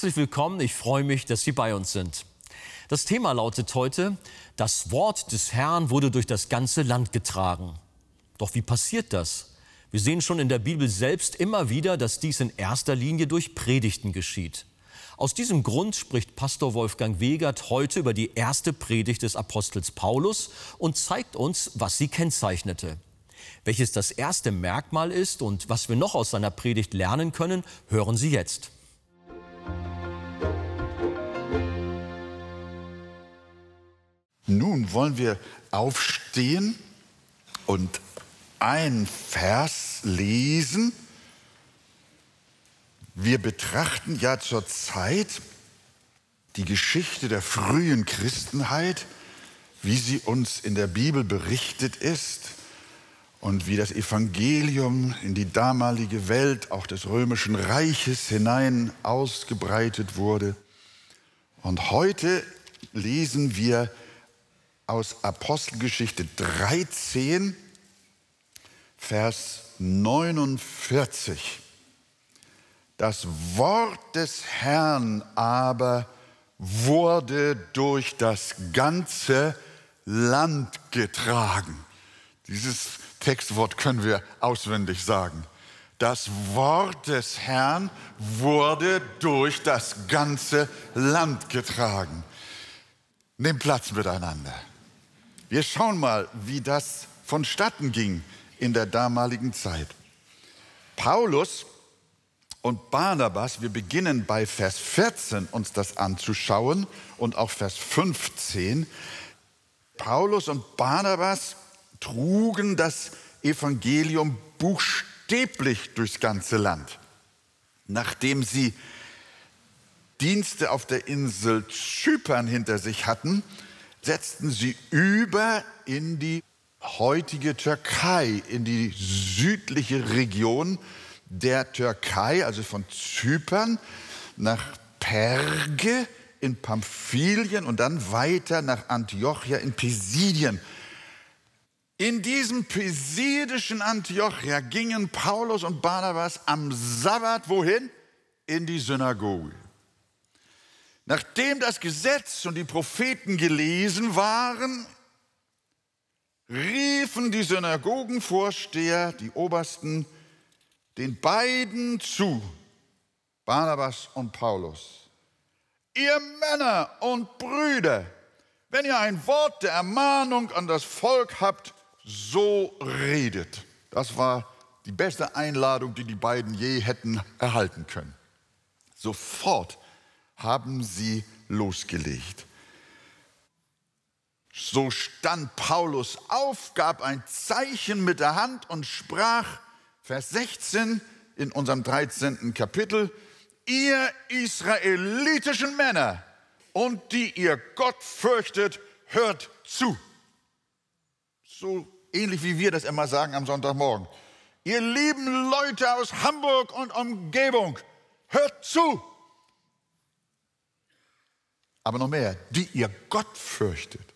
Herzlich willkommen, ich freue mich, dass Sie bei uns sind. Das Thema lautet heute, das Wort des Herrn wurde durch das ganze Land getragen. Doch wie passiert das? Wir sehen schon in der Bibel selbst immer wieder, dass dies in erster Linie durch Predigten geschieht. Aus diesem Grund spricht Pastor Wolfgang Wegert heute über die erste Predigt des Apostels Paulus und zeigt uns, was sie kennzeichnete. Welches das erste Merkmal ist und was wir noch aus seiner Predigt lernen können, hören Sie jetzt. Nun wollen wir aufstehen und ein Vers lesen. Wir betrachten ja zurzeit die Geschichte der frühen Christenheit, wie sie uns in der Bibel berichtet ist und wie das Evangelium in die damalige Welt auch des römischen Reiches hinein ausgebreitet wurde. Und heute lesen wir aus Apostelgeschichte 13, Vers 49. Das Wort des Herrn aber wurde durch das ganze Land getragen. Dieses Textwort können wir auswendig sagen. Das Wort des Herrn wurde durch das ganze Land getragen. Nimm Platz miteinander. Wir schauen mal, wie das vonstatten ging in der damaligen Zeit. Paulus und Barnabas, wir beginnen bei Vers 14 uns das anzuschauen und auch Vers 15. Paulus und Barnabas trugen das Evangelium buchstäblich durchs ganze Land. Nachdem sie Dienste auf der Insel Zypern hinter sich hatten, setzten sie über in die heutige Türkei, in die südliche Region der Türkei, also von Zypern nach Perge in Pamphylien und dann weiter nach Antiochia in Pisidien. In diesem pisidischen Antiochia gingen Paulus und Barnabas am Sabbat wohin? In die Synagoge. Nachdem das Gesetz und die Propheten gelesen waren, riefen die Synagogenvorsteher, die Obersten, den beiden zu, Barnabas und Paulus. Ihr Männer und Brüder, wenn ihr ein Wort der Ermahnung an das Volk habt, so redet. Das war die beste Einladung, die die beiden je hätten erhalten können. Sofort haben sie losgelegt. So stand Paulus auf, gab ein Zeichen mit der Hand und sprach, Vers 16 in unserem 13. Kapitel, ihr israelitischen Männer und die ihr Gott fürchtet, hört zu. So ähnlich wie wir das immer sagen am Sonntagmorgen. Ihr lieben Leute aus Hamburg und Umgebung, hört zu aber noch mehr, die ihr Gott fürchtet.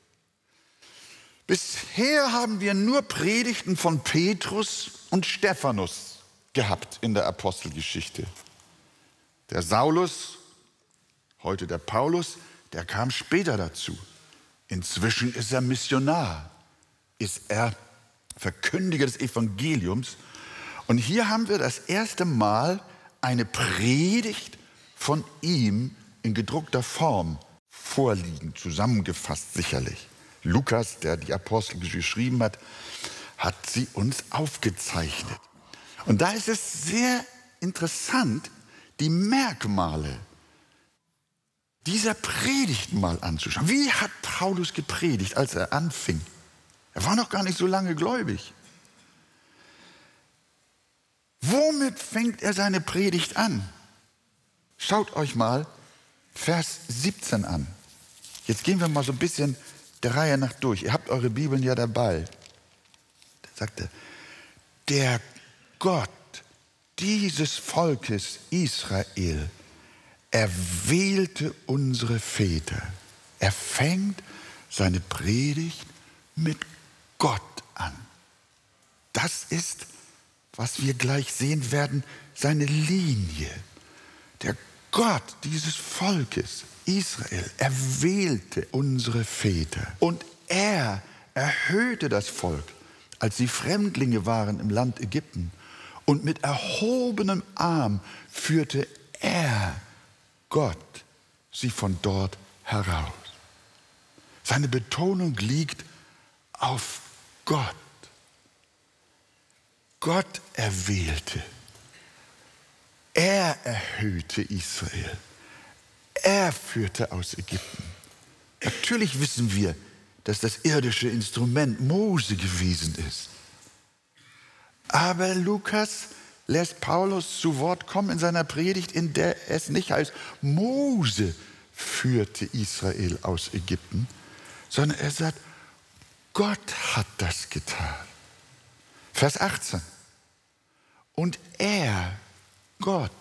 Bisher haben wir nur Predigten von Petrus und Stephanus gehabt in der Apostelgeschichte. Der Saulus, heute der Paulus, der kam später dazu. Inzwischen ist er Missionar, ist er Verkündiger des Evangeliums. Und hier haben wir das erste Mal eine Predigt von ihm in gedruckter Form vorliegen, zusammengefasst sicherlich. Lukas, der die Apostel geschrieben hat, hat sie uns aufgezeichnet. Und da ist es sehr interessant, die Merkmale dieser Predigt mal anzuschauen. Wie hat Paulus gepredigt, als er anfing? Er war noch gar nicht so lange gläubig. Womit fängt er seine Predigt an? Schaut euch mal Vers 17 an. Jetzt gehen wir mal so ein bisschen der Reihe nach durch. Ihr habt eure Bibeln ja dabei. Da sagte, der Gott dieses Volkes Israel erwählte unsere Väter. Er fängt seine Predigt mit Gott an. Das ist, was wir gleich sehen werden, seine Linie. Der Gott dieses Volkes, Israel, erwählte unsere Väter und er erhöhte das Volk, als sie Fremdlinge waren im Land Ägypten. Und mit erhobenem Arm führte er, Gott, sie von dort heraus. Seine Betonung liegt auf Gott. Gott erwählte. Er erhöhte Israel. Er führte aus Ägypten. Natürlich wissen wir, dass das irdische Instrument Mose gewesen ist. Aber Lukas lässt Paulus zu Wort kommen in seiner Predigt, in der es nicht heißt, Mose führte Israel aus Ägypten, sondern er sagt, Gott hat das getan. Vers 18. Und er, Gott,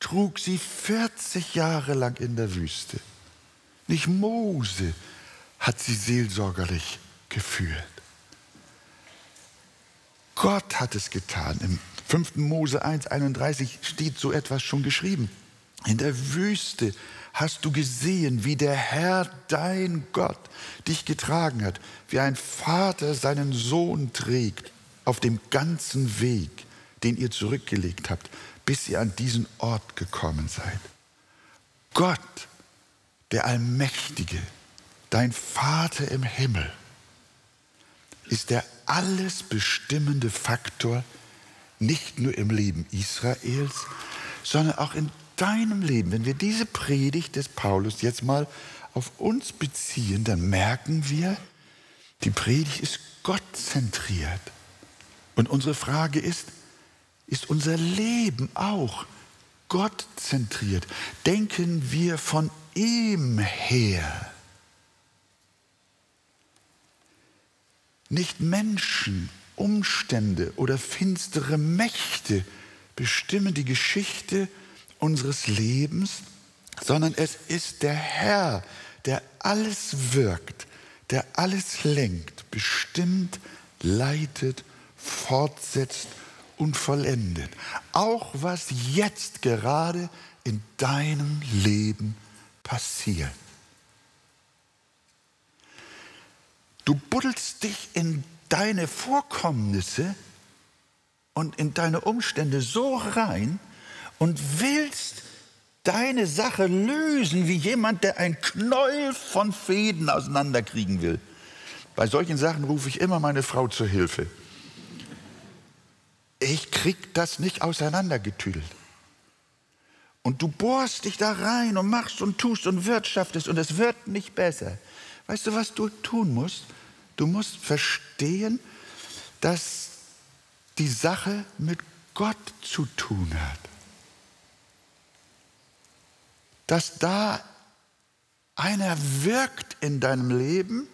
trug sie 40 Jahre lang in der Wüste. Nicht Mose hat sie seelsorgerlich geführt. Gott hat es getan. Im 5. Mose 1.31 steht so etwas schon geschrieben. In der Wüste hast du gesehen, wie der Herr, dein Gott, dich getragen hat, wie ein Vater seinen Sohn trägt auf dem ganzen Weg, den ihr zurückgelegt habt, bis ihr an diesen Ort gekommen seid. Gott, der Allmächtige, dein Vater im Himmel, ist der alles bestimmende Faktor nicht nur im Leben Israels, sondern auch in deinem Leben. Wenn wir diese Predigt des Paulus jetzt mal auf uns beziehen, dann merken wir, die Predigt ist gottzentriert. Und unsere Frage ist, ist unser Leben auch gottzentriert? Denken wir von ihm her? Nicht Menschen, Umstände oder finstere Mächte bestimmen die Geschichte unseres Lebens, sondern es ist der Herr, der alles wirkt, der alles lenkt, bestimmt, leitet, fortsetzt und vollendet. Auch was jetzt gerade in deinem Leben passiert. Du buddelst dich in deine Vorkommnisse und in deine Umstände so rein und willst deine Sache lösen wie jemand, der ein Knäuel von Fäden auseinanderkriegen will. Bei solchen Sachen rufe ich immer meine Frau zur Hilfe. Ich krieg das nicht auseinandergetüdelt. Und du bohrst dich da rein und machst und tust und wirtschaftest und es wird nicht besser. Weißt du, was du tun musst? Du musst verstehen, dass die Sache mit Gott zu tun hat. Dass da einer wirkt in deinem Leben,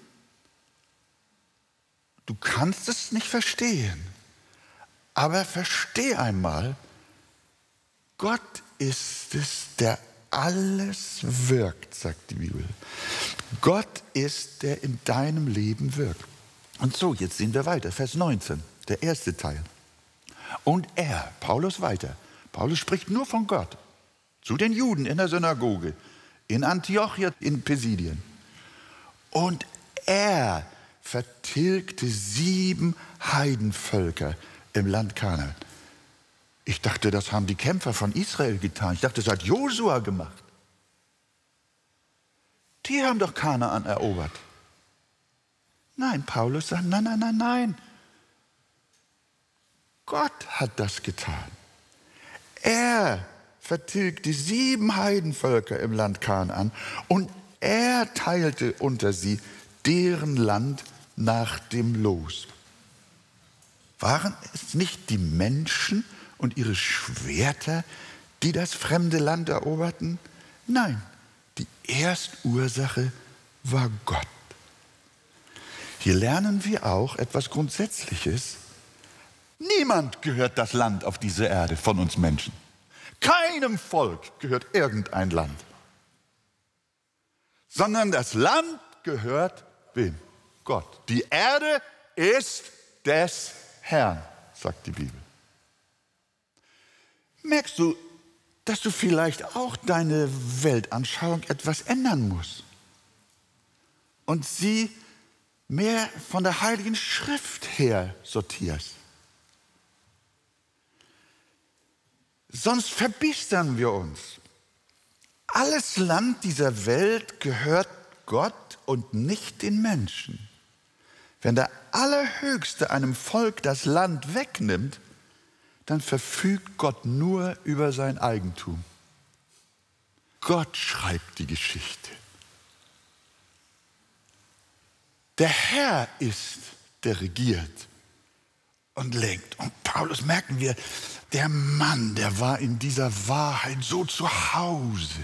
du kannst es nicht verstehen, aber versteh einmal, Gott ist es, der alles wirkt, sagt die Bibel. Gott ist, der in deinem Leben wirkt. Und so, jetzt sehen wir weiter, Vers 19, der erste Teil. Und er, Paulus weiter, Paulus spricht nur von Gott, zu den Juden in der Synagoge, in Antiochia, in Pisidien. Und er vertilgte sieben Heidenvölker im Land Kanaan. Ich dachte, das haben die Kämpfer von Israel getan. Ich dachte, das hat Josua gemacht. Die haben doch Kanaan erobert. Nein, Paulus sagt, nein, nein, nein, nein. Gott hat das getan. Er vertilgte sieben Heidenvölker im Land Kanaan und er teilte unter sie deren Land nach dem Los. Waren es nicht die Menschen und ihre Schwerter, die das fremde Land eroberten? Nein, die Erstursache war Gott. Hier lernen wir auch etwas Grundsätzliches. Niemand gehört das Land auf dieser Erde von uns Menschen. Keinem Volk gehört irgendein Land. Sondern das Land gehört wem? Gott. Die Erde ist des Herrn, sagt die Bibel. Merkst du, dass du vielleicht auch deine Weltanschauung etwas ändern musst und sie mehr von der Heiligen Schrift her sortierst. Sonst verbistern wir uns. Alles Land dieser Welt gehört Gott und nicht den Menschen. Wenn der Allerhöchste einem Volk das Land wegnimmt, dann verfügt Gott nur über sein Eigentum. Gott schreibt die Geschichte. Der Herr ist, der regiert und lenkt. Und Paulus merken wir, der Mann, der war in dieser Wahrheit so zu Hause.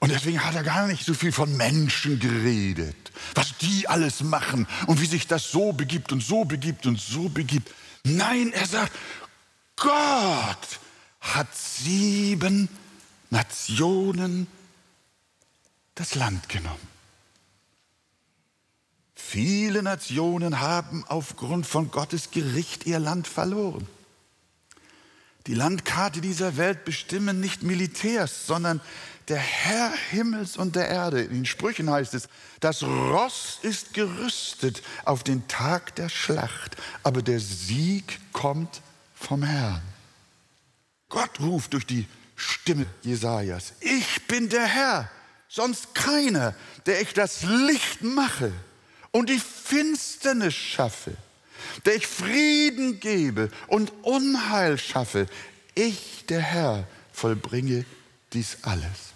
Und deswegen hat er gar nicht so viel von Menschen geredet, was die alles machen und wie sich das so begibt und so begibt und so begibt. Nein, er sagt, Gott hat sieben Nationen das Land genommen. Viele Nationen haben aufgrund von Gottes Gericht ihr Land verloren. Die Landkarte dieser Welt bestimmen nicht Militärs, sondern der Herr Himmels und der Erde. In den Sprüchen heißt es, das Ross ist gerüstet auf den Tag der Schlacht, aber der Sieg kommt vom Herrn. Gott ruft durch die Stimme Jesajas: Ich bin der Herr, sonst keiner, der ich das Licht mache und die Finsternis schaffe, der ich Frieden gebe und Unheil schaffe. Ich, der Herr, vollbringe dies alles.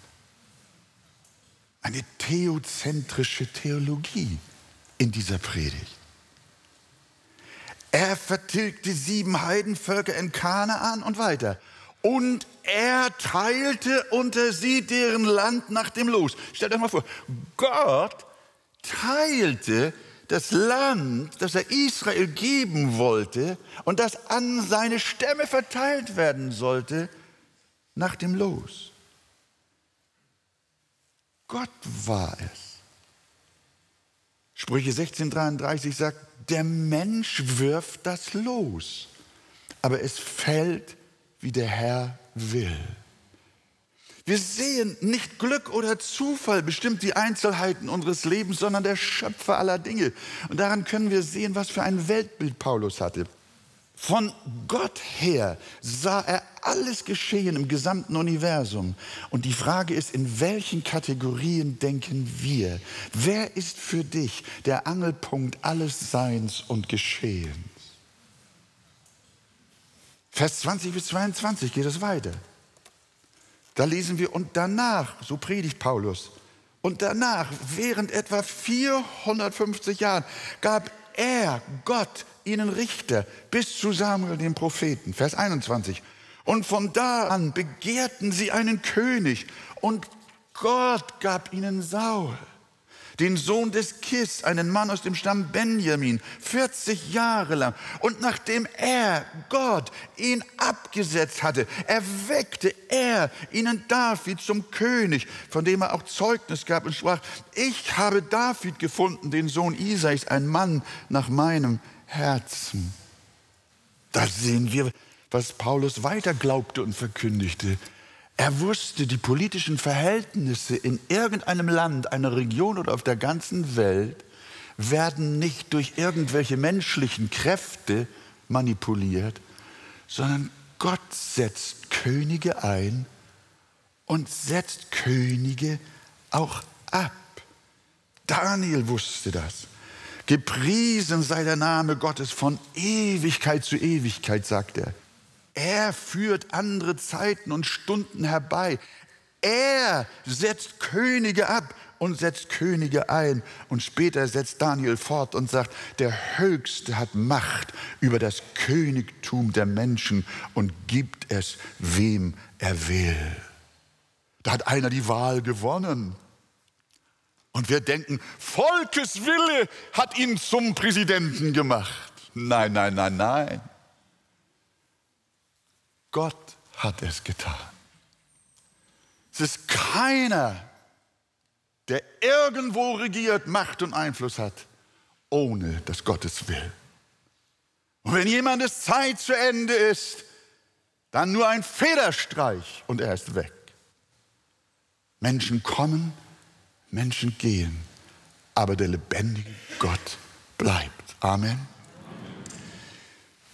Eine theozentrische Theologie in dieser Predigt. Er vertilgte sieben Heidenvölker in Kanaan und weiter. Und er teilte unter sie deren Land nach dem Los. Stellt euch mal vor, Gott teilte das Land, das er Israel geben wollte und das an seine Stämme verteilt werden sollte, nach dem Los. Gott war es. Sprüche 1633 sagt, der Mensch wirft das Los, aber es fällt, wie der Herr will. Wir sehen, nicht Glück oder Zufall bestimmt die Einzelheiten unseres Lebens, sondern der Schöpfer aller Dinge. Und daran können wir sehen, was für ein Weltbild Paulus hatte. Von Gott her sah er alles geschehen im gesamten Universum. Und die Frage ist, in welchen Kategorien denken wir? Wer ist für dich der Angelpunkt alles Seins und Geschehens? Vers 20 bis 22 geht es weiter. Da lesen wir, und danach, so predigt Paulus, und danach, während etwa 450 Jahren, gab er, Gott, ihnen Richter bis zu Samuel, dem Propheten. Vers 21. Und von da an begehrten sie einen König und Gott gab ihnen Saul den Sohn des Kis, einen Mann aus dem Stamm Benjamin, 40 Jahre lang. Und nachdem er, Gott, ihn abgesetzt hatte, erweckte er ihnen David zum König, von dem er auch Zeugnis gab und sprach, ich habe David gefunden, den Sohn Isais, ein Mann nach meinem Herzen. Da sehen wir, was Paulus weiter glaubte und verkündigte. Er wusste, die politischen Verhältnisse in irgendeinem Land, einer Region oder auf der ganzen Welt werden nicht durch irgendwelche menschlichen Kräfte manipuliert, sondern Gott setzt Könige ein und setzt Könige auch ab. Daniel wusste das. Gepriesen sei der Name Gottes von Ewigkeit zu Ewigkeit, sagt er. Er führt andere Zeiten und Stunden herbei. Er setzt Könige ab und setzt Könige ein. Und später setzt Daniel fort und sagt, der Höchste hat Macht über das Königtum der Menschen und gibt es, wem er will. Da hat einer die Wahl gewonnen. Und wir denken, Volkes Wille hat ihn zum Präsidenten gemacht. Nein, nein, nein, nein. Gott hat es getan. Es ist keiner, der irgendwo regiert, Macht und Einfluss hat, ohne dass Gott es will. Und wenn jemandes Zeit zu Ende ist, Dann nur ein Federstreich und er ist weg. Menschen kommen, Menschen gehen, aber der lebendige Gott bleibt. Amen.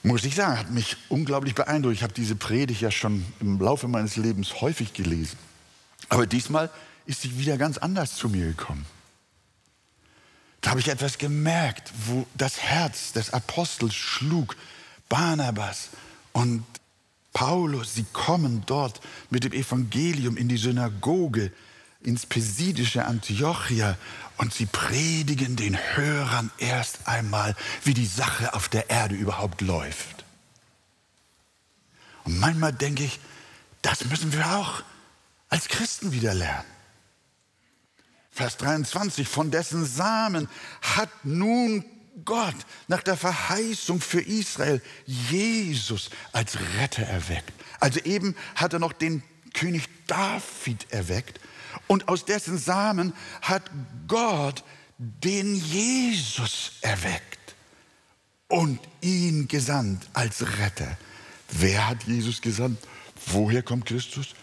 Muss ich sagen, hat mich unglaublich beeindruckt. Ich habe diese Predigt ja schon im Laufe meines Lebens häufig gelesen. Aber diesmal ist sie wieder ganz anders zu mir gekommen. Da habe ich etwas gemerkt, wo das Herz des Apostels schlug. Barnabas und Paulus, sie kommen dort mit dem Evangelium in die Synagoge, ins pesidische Antiochia und sie predigen den Hörern erst einmal, wie die Sache auf der Erde überhaupt läuft. Und manchmal denke ich, das müssen wir auch als Christen wieder lernen. Vers 23, von dessen Samen hat nun Gott nach der Verheißung für Israel Jesus als Retter erweckt. Also eben hat er noch den König David erweckt und aus dessen Samen hat Gott den Jesus erweckt und ihn gesandt als Retter. Wer hat Jesus gesandt? Woher kommt Christus?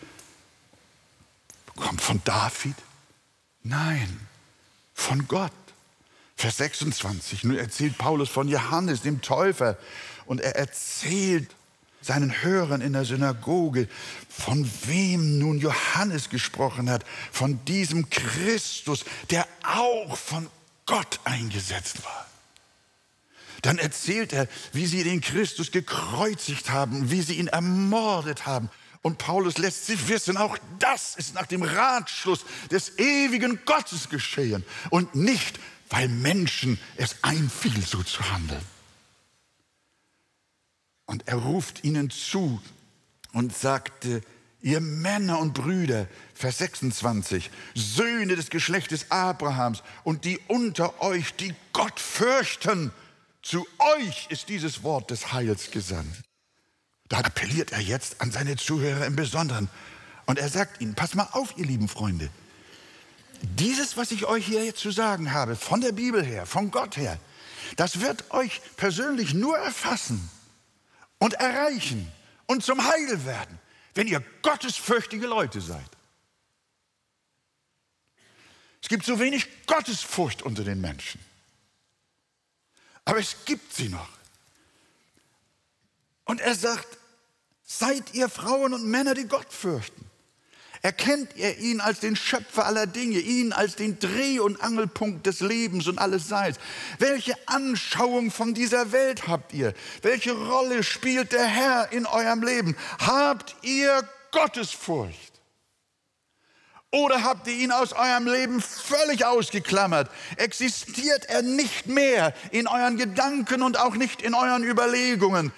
Kommt von David? Nein, von Gott. Vers 26, nun erzählt Paulus von Johannes, dem Täufer, und er erzählt seinen Hörern in der Synagoge, von wem nun Johannes gesprochen hat, von diesem Christus, der auch von Gott eingesetzt war. Dann erzählt er, wie sie den Christus gekreuzigt haben, wie sie ihn ermordet haben. Und Paulus lässt sie wissen, auch das ist nach dem Ratschluss des ewigen Gottes geschehen und nicht weil Menschen es einfiel, so zu handeln. Und er ruft ihnen zu und sagte, ihr Männer und Brüder, Vers 26, Söhne des Geschlechtes Abrahams und die unter euch, die Gott fürchten, zu euch ist dieses Wort des Heils gesandt. Da appelliert er jetzt an seine Zuhörer im Besonderen. Und er sagt ihnen, pass mal auf, ihr lieben Freunde, dieses, was ich euch hier zu sagen habe, von der Bibel her, von Gott her, das wird euch persönlich nur erfassen und erreichen und zum Heil werden, wenn ihr gottesfürchtige Leute seid. Es gibt so wenig Gottesfurcht unter den Menschen. Aber es gibt sie noch. Und er sagt, seid ihr Frauen und Männer, die Gott fürchten. Erkennt ihr ihn als den Schöpfer aller Dinge, ihn als den Dreh- und Angelpunkt des Lebens und alles Seins? Welche Anschauung von dieser Welt habt ihr? Welche Rolle spielt der Herr in eurem Leben? Habt ihr Gottesfurcht? Oder habt ihr ihn aus eurem Leben völlig ausgeklammert? Existiert er nicht mehr in euren Gedanken und auch nicht in euren Überlegungen?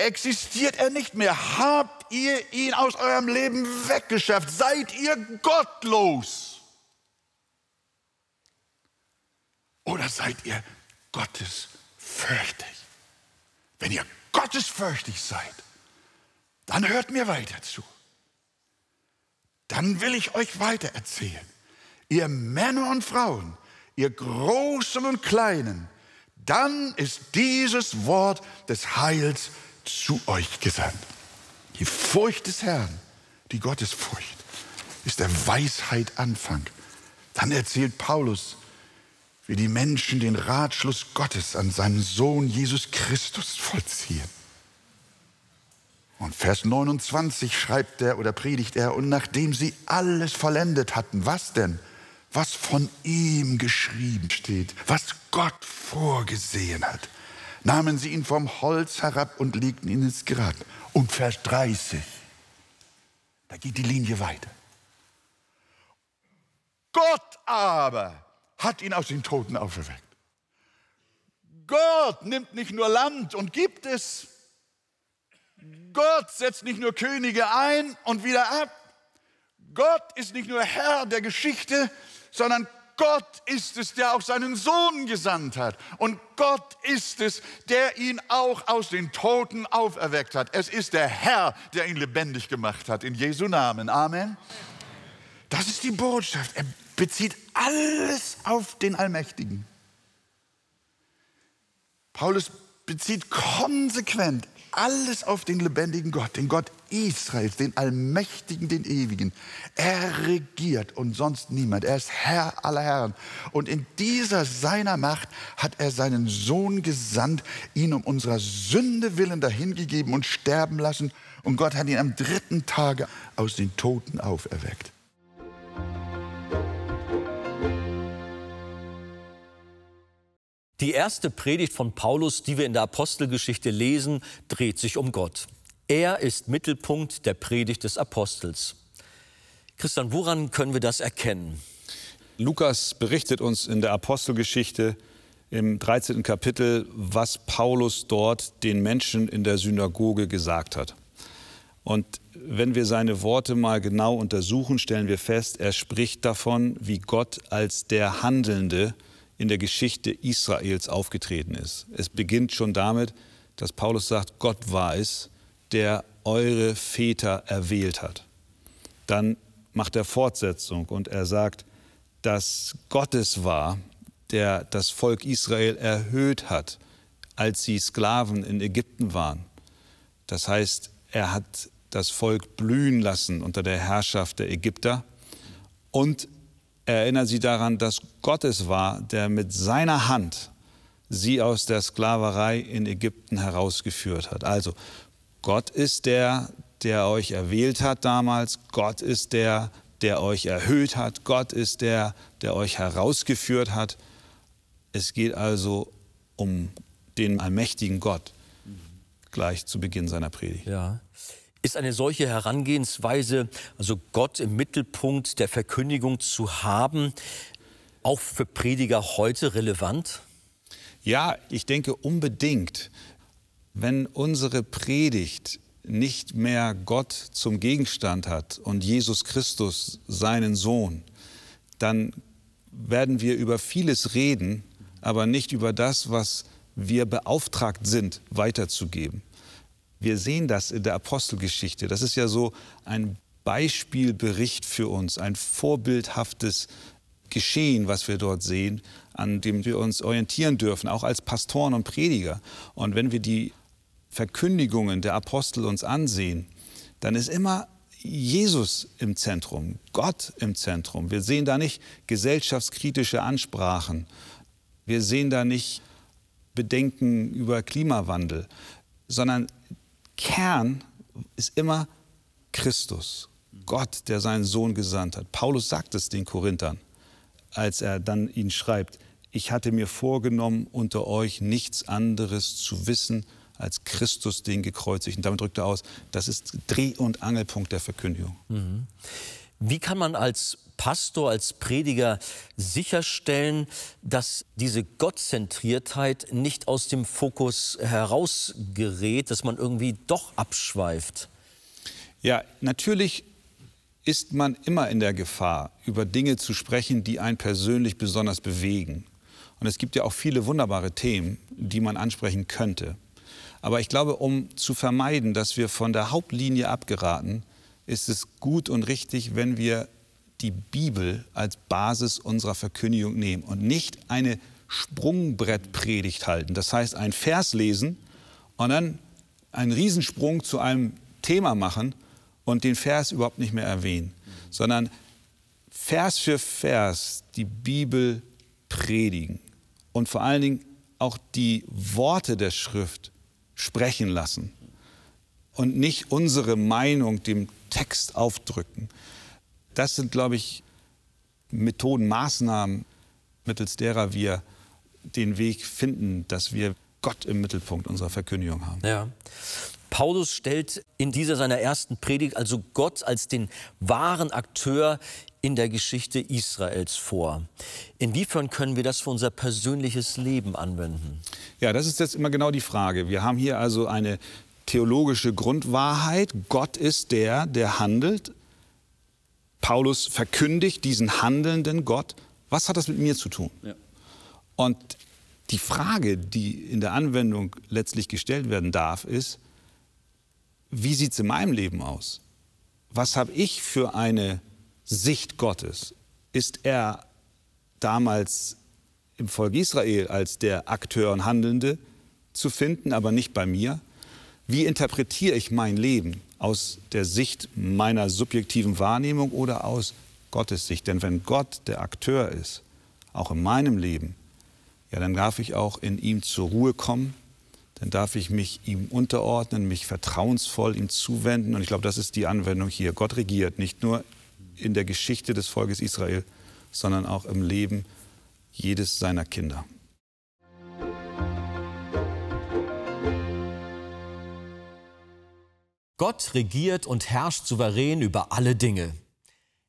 Existiert er nicht mehr. Habt ihr ihn aus eurem Leben weggeschafft? Seid ihr gottlos? Oder seid ihr gottesfürchtig? Wenn ihr gottesfürchtig seid, dann hört mir weiter zu. Dann will ich euch weiter erzählen. Ihr Männer und Frauen, ihr Großen und Kleinen, dann ist dieses Wort des Heils zu euch gesandt. Die Furcht des Herrn, die Gottesfurcht, ist der Weisheit Anfang. Dann erzählt Paulus, wie die Menschen den Ratschluss Gottes an seinem Sohn Jesus Christus vollziehen. Und Vers 29 schreibt er oder predigt er, und nachdem sie alles vollendet hatten, was denn? Was von ihm geschrieben steht, was Gott vorgesehen hat nahmen sie ihn vom Holz herab und legten ihn ins Grab. Und Vers 30, da geht die Linie weiter. Gott aber hat ihn aus den Toten auferweckt. Gott nimmt nicht nur Land und gibt es. Gott setzt nicht nur Könige ein und wieder ab. Gott ist nicht nur Herr der Geschichte, sondern Gott ist es, der auch seinen Sohn gesandt hat. Und Gott ist es, der ihn auch aus den Toten auferweckt hat. Es ist der Herr, der ihn lebendig gemacht hat. In Jesu Namen. Amen. Das ist die Botschaft. Er bezieht alles auf den Allmächtigen. Paulus bezieht konsequent alles auf den lebendigen Gott, den Gott Israels, den Allmächtigen, den Ewigen. Er regiert und sonst niemand. Er ist Herr aller Herren. Und in dieser seiner Macht hat er seinen Sohn gesandt, ihn um unserer Sünde willen dahingegeben und sterben lassen. Und Gott hat ihn am dritten Tage aus den Toten auferweckt. Die erste Predigt von Paulus, die wir in der Apostelgeschichte lesen, dreht sich um Gott. Er ist Mittelpunkt der Predigt des Apostels. Christian, woran können wir das erkennen? Lukas berichtet uns in der Apostelgeschichte im 13. Kapitel, was Paulus dort den Menschen in der Synagoge gesagt hat. Und wenn wir seine Worte mal genau untersuchen, stellen wir fest, er spricht davon, wie Gott als der Handelnde in der Geschichte Israels aufgetreten ist. Es beginnt schon damit, dass Paulus sagt, Gott war es, der eure Väter erwählt hat. Dann macht er Fortsetzung und er sagt, dass Gott es war, der das Volk Israel erhöht hat, als sie Sklaven in Ägypten waren. Das heißt, er hat das Volk blühen lassen unter der Herrschaft der Ägypter und erinnern Sie daran, dass Gott es war, der mit seiner Hand sie aus der Sklaverei in Ägypten herausgeführt hat. Also Gott ist der, der euch erwählt hat damals. Gott ist der, der euch erhöht hat. Gott ist der, der euch herausgeführt hat. Es geht also um den allmächtigen Gott gleich zu Beginn seiner Predigt. Ja. Ist eine solche Herangehensweise, also Gott im Mittelpunkt der Verkündigung zu haben, auch für Prediger heute relevant? Ja, ich denke unbedingt. Wenn unsere Predigt nicht mehr Gott zum Gegenstand hat und Jesus Christus seinen Sohn, dann werden wir über vieles reden, aber nicht über das, was wir beauftragt sind, weiterzugeben. Wir sehen das in der Apostelgeschichte. Das ist ja so ein Beispielbericht für uns, ein vorbildhaftes Geschehen, was wir dort sehen, an dem wir uns orientieren dürfen, auch als Pastoren und Prediger. Und wenn wir die Verkündigungen der Apostel uns ansehen, dann ist immer Jesus im Zentrum, Gott im Zentrum. Wir sehen da nicht gesellschaftskritische Ansprachen. Wir sehen da nicht Bedenken über Klimawandel, sondern Kern ist immer Christus, Gott, der seinen Sohn gesandt hat. Paulus sagt es den Korinthern, als er dann ihnen schreibt, ich hatte mir vorgenommen, unter euch nichts anderes zu wissen als Christus den gekreuzigten. Damit drückt er aus, das ist Dreh- und Angelpunkt der Verkündigung. Mhm. Wie kann man als Pastor, als Prediger sicherstellen, dass diese Gottzentriertheit nicht aus dem Fokus herausgerät, dass man irgendwie doch abschweift? Ja, natürlich ist man immer in der Gefahr, über Dinge zu sprechen, die einen persönlich besonders bewegen. Und es gibt ja auch viele wunderbare Themen, die man ansprechen könnte. Aber ich glaube, um zu vermeiden, dass wir von der Hauptlinie abgeraten, ist es gut und richtig, wenn wir die Bibel als Basis unserer Verkündigung nehmen und nicht eine Sprungbrettpredigt halten. Das heißt, ein Vers lesen und dann einen Riesensprung zu einem Thema machen und den Vers überhaupt nicht mehr erwähnen, sondern Vers für Vers die Bibel predigen und vor allen Dingen auch die Worte der Schrift sprechen lassen und nicht unsere Meinung dem Text aufdrücken. Das sind, glaube ich, Methoden, Maßnahmen, mittels derer wir den Weg finden, dass wir Gott im Mittelpunkt unserer Verkündigung haben. Ja. Paulus stellt in dieser seiner ersten Predigt also Gott als den wahren Akteur in der Geschichte Israels vor. Inwiefern können wir das für unser persönliches Leben anwenden? Ja, das ist jetzt immer genau die Frage. Wir haben hier also eine theologische Grundwahrheit. Gott ist der, der handelt Paulus verkündigt diesen handelnden Gott. Was hat das mit mir zu tun? Ja. Und die Frage, die in der Anwendung letztlich gestellt werden darf, ist, wie sieht es in meinem Leben aus? Was habe ich für eine Sicht Gottes? Ist er damals im Volk Israel als der Akteur und Handelnde zu finden, aber nicht bei mir? Wie interpretiere ich mein Leben? aus der Sicht meiner subjektiven Wahrnehmung oder aus Gottes Sicht. Denn wenn Gott der Akteur ist, auch in meinem Leben, ja, dann darf ich auch in ihm zur Ruhe kommen, dann darf ich mich ihm unterordnen, mich vertrauensvoll ihm zuwenden. Und ich glaube, das ist die Anwendung hier. Gott regiert nicht nur in der Geschichte des Volkes Israel, sondern auch im Leben jedes seiner Kinder. Gott regiert und herrscht souverän über alle Dinge.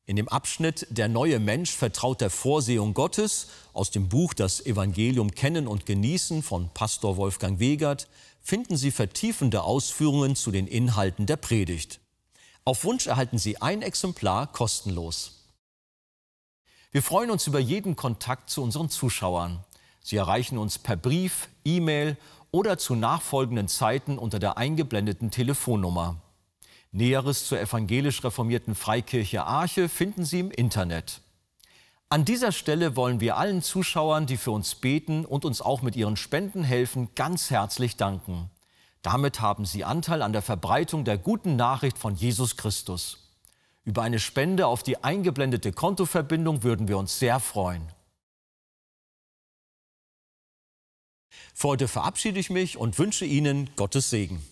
In dem Abschnitt Der neue Mensch vertraut der Vorsehung Gottes aus dem Buch Das Evangelium Kennen und Genießen von Pastor Wolfgang Wegert finden Sie vertiefende Ausführungen zu den Inhalten der Predigt. Auf Wunsch erhalten Sie ein Exemplar kostenlos. Wir freuen uns über jeden Kontakt zu unseren Zuschauern. Sie erreichen uns per Brief, E-Mail oder zu nachfolgenden Zeiten unter der eingeblendeten Telefonnummer. Näheres zur evangelisch reformierten Freikirche Arche finden Sie im Internet. An dieser Stelle wollen wir allen Zuschauern, die für uns beten und uns auch mit ihren Spenden helfen, ganz herzlich danken. Damit haben Sie Anteil an der Verbreitung der guten Nachricht von Jesus Christus. Über eine Spende auf die eingeblendete Kontoverbindung würden wir uns sehr freuen. Für heute verabschiede ich mich und wünsche Ihnen Gottes Segen.